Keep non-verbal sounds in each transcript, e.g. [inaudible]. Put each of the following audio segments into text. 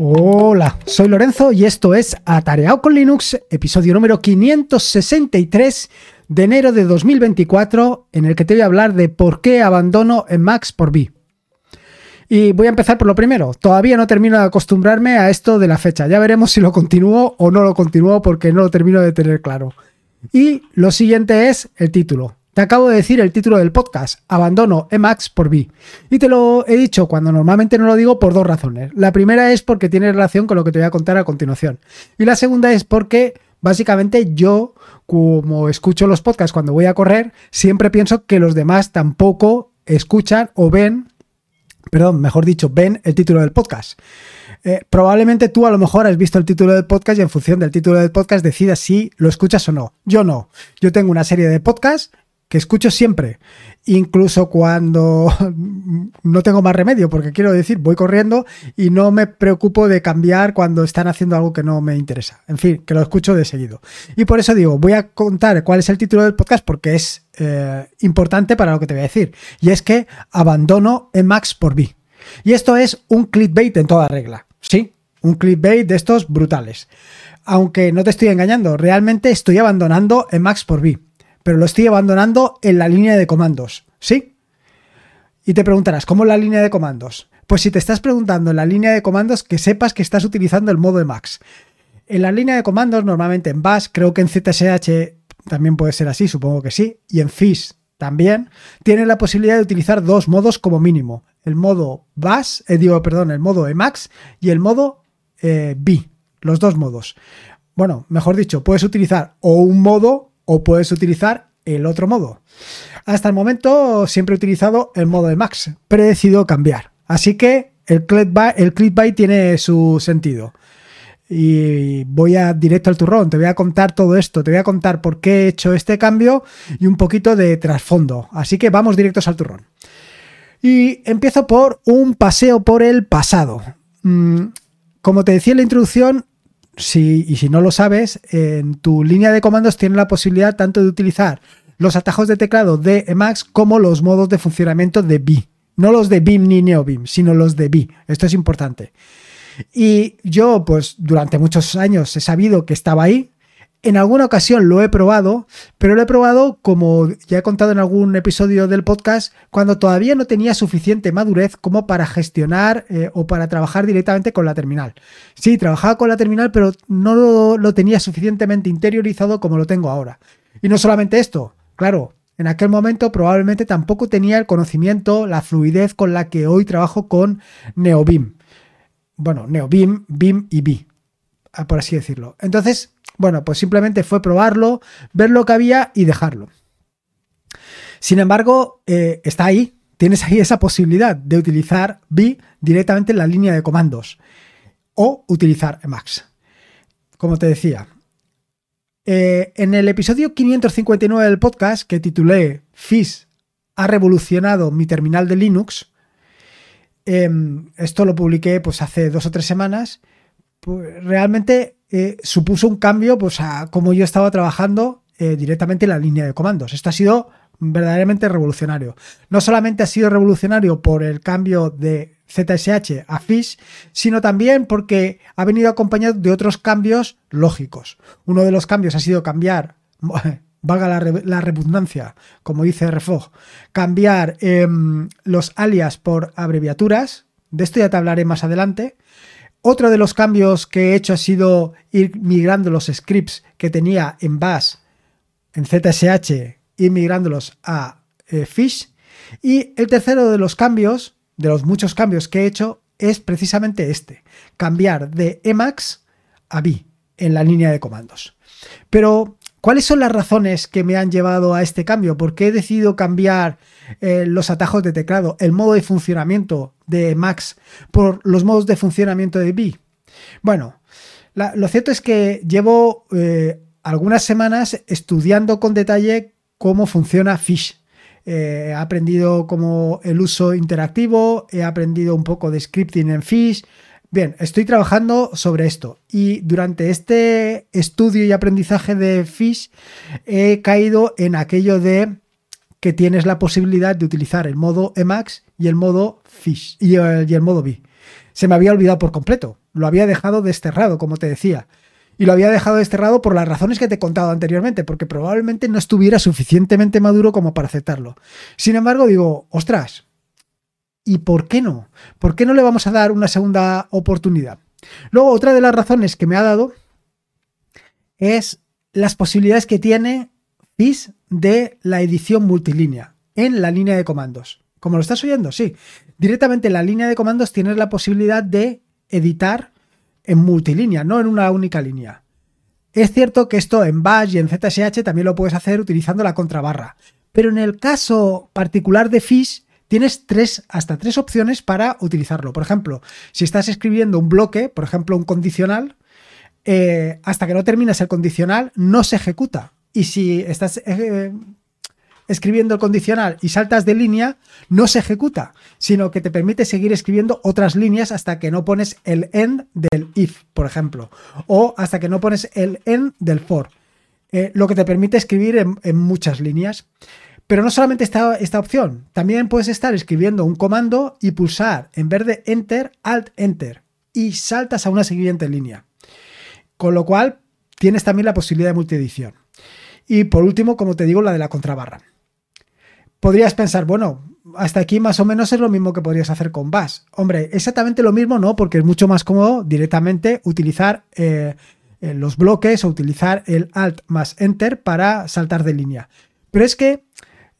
Hola, soy Lorenzo y esto es Atareado con Linux, episodio número 563 de enero de 2024, en el que te voy a hablar de por qué abandono en Max por B. Y voy a empezar por lo primero. Todavía no termino de acostumbrarme a esto de la fecha. Ya veremos si lo continúo o no lo continúo porque no lo termino de tener claro. Y lo siguiente es el título. Te acabo de decir el título del podcast, Abandono Emacs por B. Y te lo he dicho cuando normalmente no lo digo por dos razones. La primera es porque tiene relación con lo que te voy a contar a continuación. Y la segunda es porque básicamente yo, como escucho los podcasts cuando voy a correr, siempre pienso que los demás tampoco escuchan o ven, perdón, mejor dicho, ven el título del podcast. Eh, probablemente tú a lo mejor has visto el título del podcast y en función del título del podcast decidas si lo escuchas o no. Yo no. Yo tengo una serie de podcasts que escucho siempre, incluso cuando [laughs] no tengo más remedio, porque quiero decir, voy corriendo y no me preocupo de cambiar cuando están haciendo algo que no me interesa. En fin, que lo escucho de seguido. Y por eso digo, voy a contar cuál es el título del podcast porque es eh, importante para lo que te voy a decir. Y es que abandono Emacs por B. Y esto es un clickbait en toda regla. Sí, un clickbait de estos brutales. Aunque no te estoy engañando, realmente estoy abandonando Emacs por B pero lo estoy abandonando en la línea de comandos, ¿sí? Y te preguntarás, ¿cómo la línea de comandos? Pues si te estás preguntando en la línea de comandos, que sepas que estás utilizando el modo Emacs. En la línea de comandos, normalmente en Bash, creo que en ZSH también puede ser así, supongo que sí, y en Fish también, tienes la posibilidad de utilizar dos modos como mínimo. El modo Bash, eh, digo, perdón, el modo Emacs y el modo eh, B, los dos modos. Bueno, mejor dicho, puedes utilizar o un modo o puedes utilizar el otro modo. Hasta el momento siempre he utilizado el modo de Max, pero he decidido cambiar. Así que el clickbait, tiene su sentido. Y voy a directo al turrón, te voy a contar todo esto, te voy a contar por qué he hecho este cambio y un poquito de trasfondo. Así que vamos directos al turrón. Y empiezo por un paseo por el pasado. Mm, como te decía en la introducción, y si no lo sabes, en tu línea de comandos tienes la posibilidad tanto de utilizar los atajos de teclado de Emacs como los modos de funcionamiento de B. No los de BIM ni NeoBIM, sino los de B. Esto es importante. Y yo, pues durante muchos años he sabido que estaba ahí, en alguna ocasión lo he probado, pero lo he probado, como ya he contado en algún episodio del podcast, cuando todavía no tenía suficiente madurez como para gestionar eh, o para trabajar directamente con la terminal. Sí, trabajaba con la terminal, pero no lo, lo tenía suficientemente interiorizado como lo tengo ahora. Y no solamente esto, claro, en aquel momento probablemente tampoco tenía el conocimiento, la fluidez con la que hoy trabajo con NeoBIM. Bueno, NeoBIM, BIM y B, por así decirlo. Entonces, bueno, pues simplemente fue probarlo, ver lo que había y dejarlo. Sin embargo, eh, está ahí, tienes ahí esa posibilidad de utilizar B directamente en la línea de comandos o utilizar Emacs. Como te decía, eh, en el episodio 559 del podcast que titulé Fish ha revolucionado mi terminal de Linux, em, esto lo publiqué pues hace dos o tres semanas, pues realmente eh, supuso un cambio pues, a cómo yo estaba trabajando eh, directamente en la línea de comandos. Esto ha sido verdaderamente revolucionario. No solamente ha sido revolucionario por el cambio de ZSH a Fish, sino también porque ha venido acompañado de otros cambios lógicos. Uno de los cambios ha sido cambiar, [laughs] valga la, redundancia, como dice Refog, cambiar em, los alias por abreviaturas. De esto ya te hablaré más adelante. Otro de los cambios que he hecho ha sido ir migrando los scripts que tenía en Bash, en ZSH, ir migrándolos a eh, Fish. Y el tercero de los cambios, de los muchos cambios que he hecho, es precisamente este, cambiar de Emacs a B en la línea de comandos. Pero ¿Cuáles son las razones que me han llevado a este cambio? ¿Por qué he decidido cambiar eh, los atajos de teclado, el modo de funcionamiento de Max por los modos de funcionamiento de B? Bueno, lo cierto es que llevo eh, algunas semanas estudiando con detalle cómo funciona Fish. Eh, he aprendido como el uso interactivo, he aprendido un poco de scripting en Fish, Bien, estoy trabajando sobre esto y durante este estudio y aprendizaje de Fish he caído en aquello de que tienes la posibilidad de utilizar el modo Emacs y el modo Fish y el, modo B. Se me había olvidado por completo. lo había dejado desterrado, como te decía. Y lo había dejado desterrado por las razones que te he contado anteriormente, porque probablemente no estuviera suficientemente maduro como para aceptarlo. Sin embargo, digo, ostras, ¿y por qué no? ¿Por qué no le vamos a dar una segunda oportunidad? Luego, otra de las razones que me ha dado es las posibilidades que tiene FIS de la edición multilínea en la línea de comandos. Como lo estás oyendo, sí. Directamente en la línea de comandos tienes la posibilidad de editar en multilínea, no en una única línea. Es cierto que esto en Bash y en ZSH también lo puedes hacer utilizando la contrabarra, pero en el caso particular de Fish tienes tres, hasta tres opciones para utilizarlo. Por ejemplo, si estás escribiendo un bloque, por ejemplo un condicional, eh, hasta que no terminas el condicional no se ejecuta. Y si estás eh, escribiendo el condicional y saltas de línea, no se ejecuta, sino que te permite seguir escribiendo otras líneas hasta que no pones el end del if, por ejemplo, o hasta que no pones el end del for, eh, lo que te permite escribir en, muchas líneas. Pero no solamente está esta opción, también puedes estar escribiendo un comando y pulsar en vez de enter, alt enter y saltas a una siguiente línea. Con lo cual tienes también la posibilidad de multiedición. Y por último, como te digo, la de la contrabarra podrías pensar, bueno, hasta aquí más o menos es lo mismo que podrías hacer con Bash. Hombre, exactamente lo mismo no, porque es mucho más cómodo directamente utilizar eh, eh, los bloques o utilizar el Alt más Enter para saltar de línea. Pero es que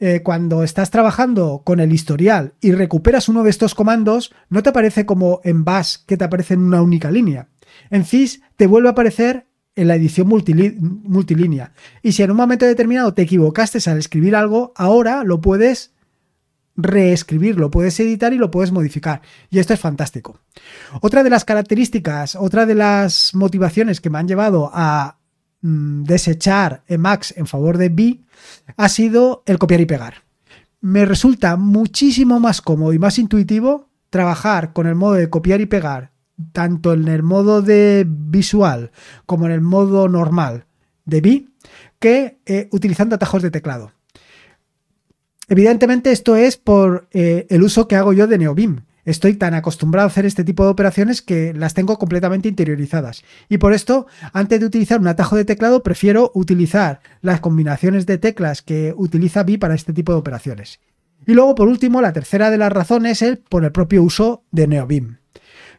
eh, cuando estás trabajando con el historial y recuperas uno de estos comandos, no te aparece como en Bash que te aparece en una única línea. En FIS te vuelve a aparecer en la edición multilínea. Y si en un momento determinado te equivocaste al escribir algo, ahora lo puedes reescribir, lo puedes editar y lo puedes modificar. Y esto es fantástico. Otra de las características, otra de las motivaciones que me han llevado a mm, desechar Emacs en favor de B ha sido el copiar y pegar. Me resulta muchísimo más cómodo y más intuitivo trabajar con el modo de copiar y pegar tanto en el modo de visual como en el modo normal de B que eh, utilizando atajos de teclado. Evidentemente esto es por eh, el uso que hago yo de NeoBeam. Estoy tan acostumbrado a hacer este tipo de operaciones que las tengo completamente interiorizadas. Y por esto, antes de utilizar un atajo de teclado, prefiero utilizar las combinaciones de teclas que utiliza B para este tipo de operaciones. Y luego, por último, la tercera de las razones es por el propio uso de NeoBeam.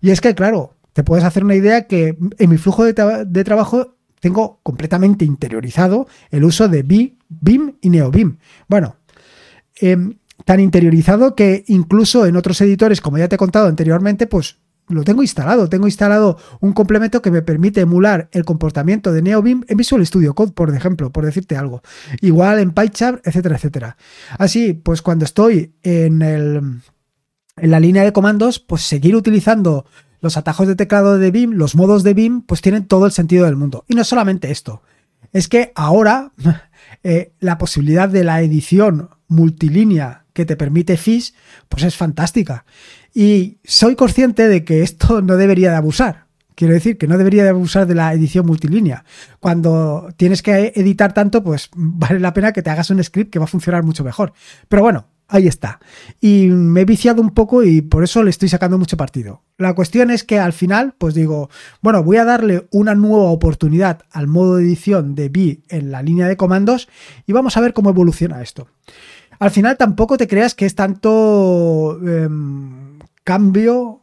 Y es que, claro, te puedes hacer una idea que en mi flujo de, trabajo tengo completamente interiorizado el uso de BIM y NeoBIM. Bueno, em, tan interiorizado que incluso en otros editores, como ya te he contado anteriormente, pues lo tengo instalado. Tengo instalado un complemento que me permite emular el comportamiento de NeoBeam en Visual Studio Code, por ejemplo, por decirte algo. Igual en PyCharm, etcétera, etcétera. Así, pues cuando estoy en el en la línea de comandos, pues seguir utilizando los atajos de teclado de BIM, los modos de BIM, pues tienen todo el sentido del mundo. Y no solamente esto, es que ahora [laughs] eh, la posibilidad de la edición multilínea que te permite FIS, pues es fantástica. Y soy consciente de que esto no debería de abusar. Quiero decir que no debería de abusar de la edición multilínea. Cuando tienes que editar tanto, pues vale la pena que te hagas un script que va a funcionar mucho mejor. Pero bueno, ahí está. Y me he viciado un poco y por eso le estoy sacando mucho partido. La cuestión es que al final, pues digo, bueno, voy a darle una nueva oportunidad al modo de edición de B en la línea de comandos y vamos a ver cómo evoluciona esto. Al final tampoco te creas que es tanto em, cambio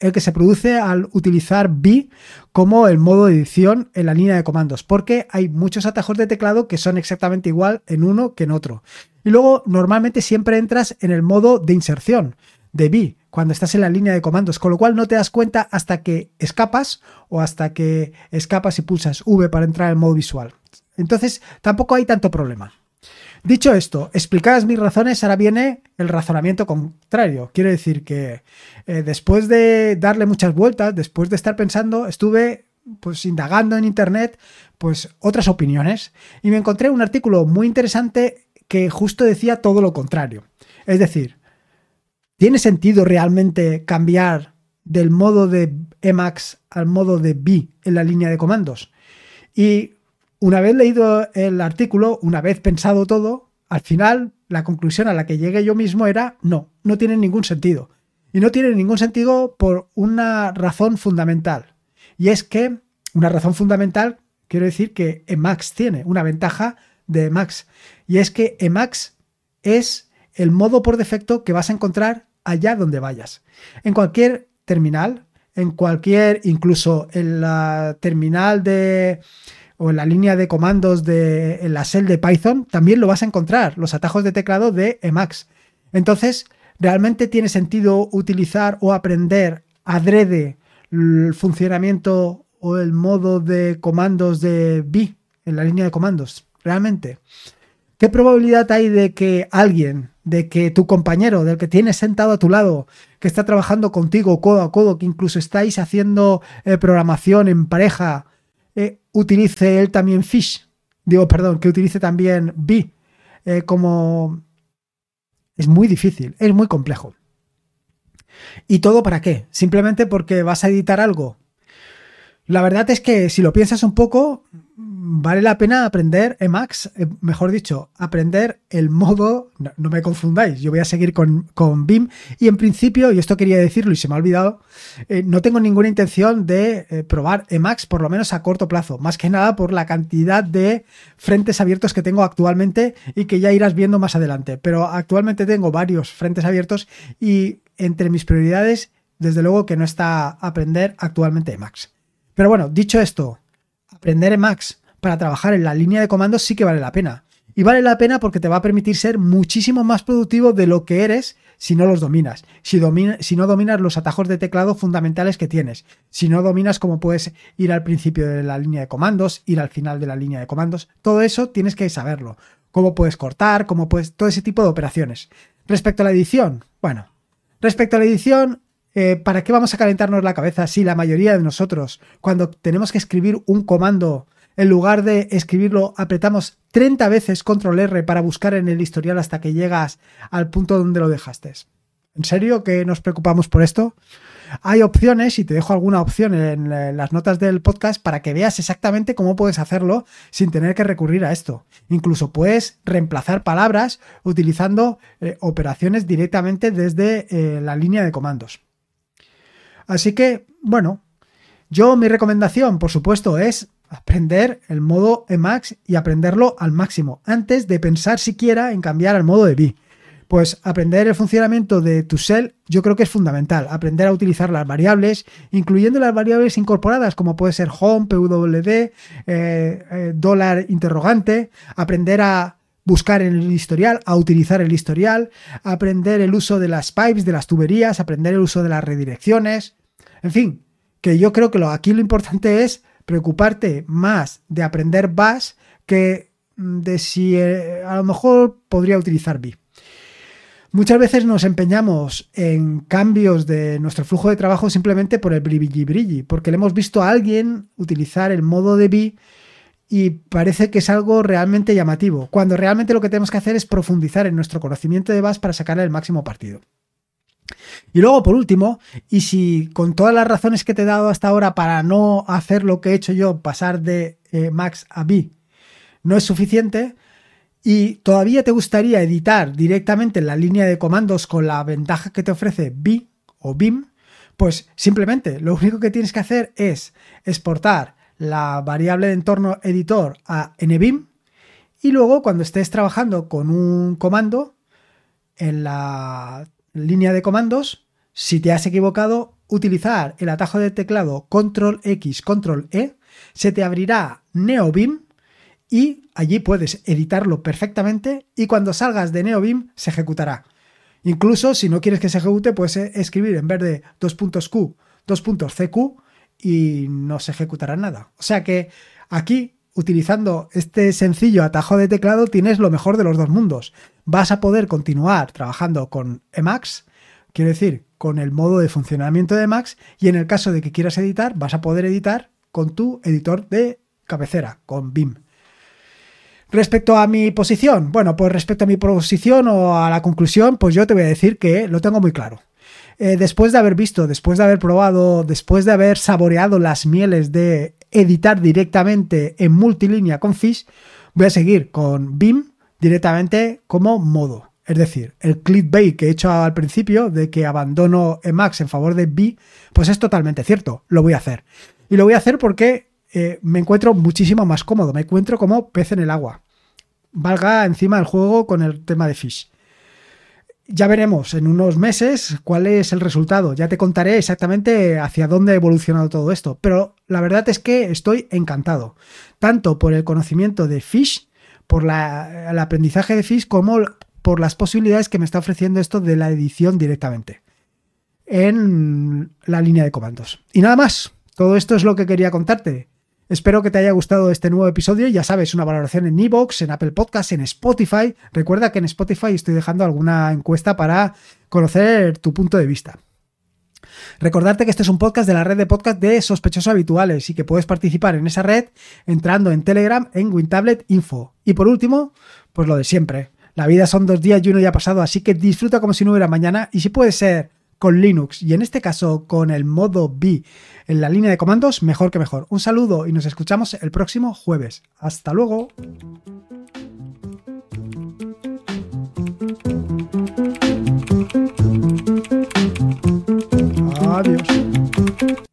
el que se produce al utilizar B como el modo de edición en la línea de comandos, porque hay muchos atajos de teclado que son exactamente igual en uno que en otro. Y luego normalmente siempre entras en el modo de inserción de B cuando estás en la línea de comandos, con lo cual no te das cuenta hasta que escapas o hasta que escapas y pulsas V para entrar en modo visual. Entonces tampoco hay tanto problema. Dicho esto, explicadas mis razones, ahora viene el razonamiento contrario. Quiero decir que eh, después de darle muchas vueltas, después de estar pensando, estuve pues indagando en internet pues otras opiniones y me encontré un artículo muy interesante que justo decía todo lo contrario. Es decir, ¿tiene sentido realmente cambiar del modo de Emacs al modo de B en la línea de comandos? Y una vez leído el artículo, una vez pensado todo, al final la conclusión a la que llegué yo mismo era no, no tiene ningún sentido. Y no tiene ningún sentido por una razón fundamental. Y es que, una razón fundamental, quiero decir que Emacs tiene una ventaja de Emacs. Y es que Emacs es el modo por defecto que vas a encontrar allá donde vayas. En cualquier terminal, en cualquier, incluso en la terminal de o en la línea de comandos de en la shell de Python, también lo vas a encontrar, los atajos de teclado de Emacs. Entonces, ¿realmente tiene sentido utilizar o aprender adrede el funcionamiento o el modo de comandos de B en la línea de comandos? ¿Realmente? ¿Qué probabilidad hay de que alguien, de que tu compañero, del que tienes sentado a tu lado, que está trabajando contigo codo a codo, que incluso estáis haciendo eh, programación en pareja, utilice él también Fish? Digo, perdón, que utilice también B eh, como... Es muy difícil, es muy complejo. ¿Y todo para qué? Simplemente porque vas a editar algo. La verdad es que si lo piensas un poco, vale la pena aprender Emacs, eh, mejor dicho, aprender el modo, no, me confundáis, yo voy a seguir con, con, BIM. Y en principio, y esto quería decirlo y se me ha olvidado, eh, no tengo ninguna intención de eh, probar Emacs por lo menos a corto plazo, más que nada por la cantidad de frentes abiertos que tengo actualmente y que ya irás viendo más adelante, pero actualmente tengo varios frentes abiertos y entre mis prioridades, desde luego que no está aprender actualmente Emacs. Pero bueno, dicho esto, aprender Emacs para trabajar en la línea de comandos sí que vale la pena. Y vale la pena porque te va a permitir ser muchísimo más productivo de lo que eres si no los dominas. Si, si, no dominas los atajos de teclado fundamentales que tienes. Si no dominas cómo puedes ir al principio de la línea de comandos, ir al final de la línea de comandos. Todo eso tienes que saberlo. Cómo puedes cortar, cómo puedes... Todo ese tipo de operaciones. Respecto a la edición, bueno. Respecto a la edición, eh, ¿para qué vamos a calentarnos la cabeza si la mayoría de nosotros, cuando tenemos que escribir un comando en lugar de escribirlo, apretamos 30 veces control R para buscar en el historial hasta que llegas al punto donde lo dejaste. ¿En serio que nos preocupamos por esto? Hay opciones y te dejo alguna opción en las notas del podcast para que veas exactamente cómo puedes hacerlo sin tener que recurrir a esto. Incluso puedes reemplazar palabras utilizando eh, operaciones directamente desde eh, la línea de comandos. Así que, bueno, yo mi recomendación, por supuesto, es aprender el modo Emacs y aprenderlo al máximo, antes de pensar siquiera en cambiar al modo de B. Pues aprender el funcionamiento de tu shell yo creo que es fundamental. Aprender a utilizar las variables, incluyendo las variables incorporadas como puede ser home, pwd, eh, eh, dólar interrogante. Aprender a buscar en el historial, a utilizar el historial. Aprender el uso de las pipes, de las tuberías. Aprender el uso de las redirecciones. En fin, que yo creo que aquí lo importante es preocuparte más de aprender Bash que mm, de si eh, a lo mejor podría utilizar B. Muchas veces nos empeñamos en cambios de nuestro flujo de trabajo simplemente por el brilli brilli, porque le hemos visto a alguien utilizar el modo de B y parece que es algo realmente llamativo, cuando realmente lo que tenemos que hacer es profundizar en nuestro conocimiento de Bash para sacarle el máximo partido. Y luego, por último, y si con todas las razones que te he dado hasta ahora para no hacer lo que he hecho yo, pasar de eh, Max a B, no es suficiente, y todavía te gustaría editar directamente en la línea de comandos con la ventaja que te ofrece B o BIM, pues simplemente lo único que tienes que hacer es exportar la variable de entorno editor a NBIM y luego cuando estés trabajando con un comando en la línea de comandos, si te has equivocado, utilizar el atajo de teclado control X, control E, se te abrirá NeoBeam y allí puedes editarlo perfectamente y cuando salgas de NeoBeam se ejecutará. Incluso si no quieres que se ejecute, puedes escribir en vez de 2.q, 2.cq y no se ejecutará nada. O sea que aquí utilizando este sencillo atajo de teclado tienes lo mejor de los dos mundos. Vas a poder continuar trabajando con Emacs, quiero decir, con el modo de funcionamiento de Emacs, y en el caso de que quieras editar, vas a poder editar con tu editor de cabecera, con BIM. Respecto a mi posición, bueno, pues respecto a mi posición o a la conclusión, pues yo te voy a decir que lo tengo muy claro. Eh, después de haber visto, después de haber probado, después de haber saboreado las mieles de editar directamente en multilínea con Fish, voy a seguir con BIM directamente como modo. Es decir, el clickbait que he hecho al principio de que abandono Emacs en favor de B, pues es totalmente cierto, lo voy a hacer. Y lo voy a hacer porque eh, me encuentro muchísimo más cómodo, me encuentro como pez en el agua. Valga encima el juego con el tema de Fish. Ya veremos en unos meses cuál es el resultado. Ya te contaré exactamente hacia dónde ha evolucionado todo esto. Pero la verdad es que estoy encantado. Tanto por el conocimiento de Fish, por el aprendizaje de Fish, como por las posibilidades que me está ofreciendo esto de la edición directamente en la línea de comandos. Y nada más. Todo esto es lo que quería contarte. Espero que te haya gustado este nuevo episodio. Ya sabes, una valoración en Evox, en Apple Podcasts, en Spotify. Recuerda que en Spotify estoy dejando alguna encuesta para conocer tu punto de vista. Recordarte que este es un podcast de la red de podcast de sospechosos habituales y que puedes participar en esa red entrando en Telegram en WinTablet Info. Y por último, pues lo de siempre. La vida son dos días y uno ya ha pasado, así que disfruta como si no hubiera mañana y si puede ser con Linux y en este caso con el modo B en la línea de comandos, mejor que mejor. Un saludo y nos escuchamos el próximo jueves. Hasta luego. Adiós.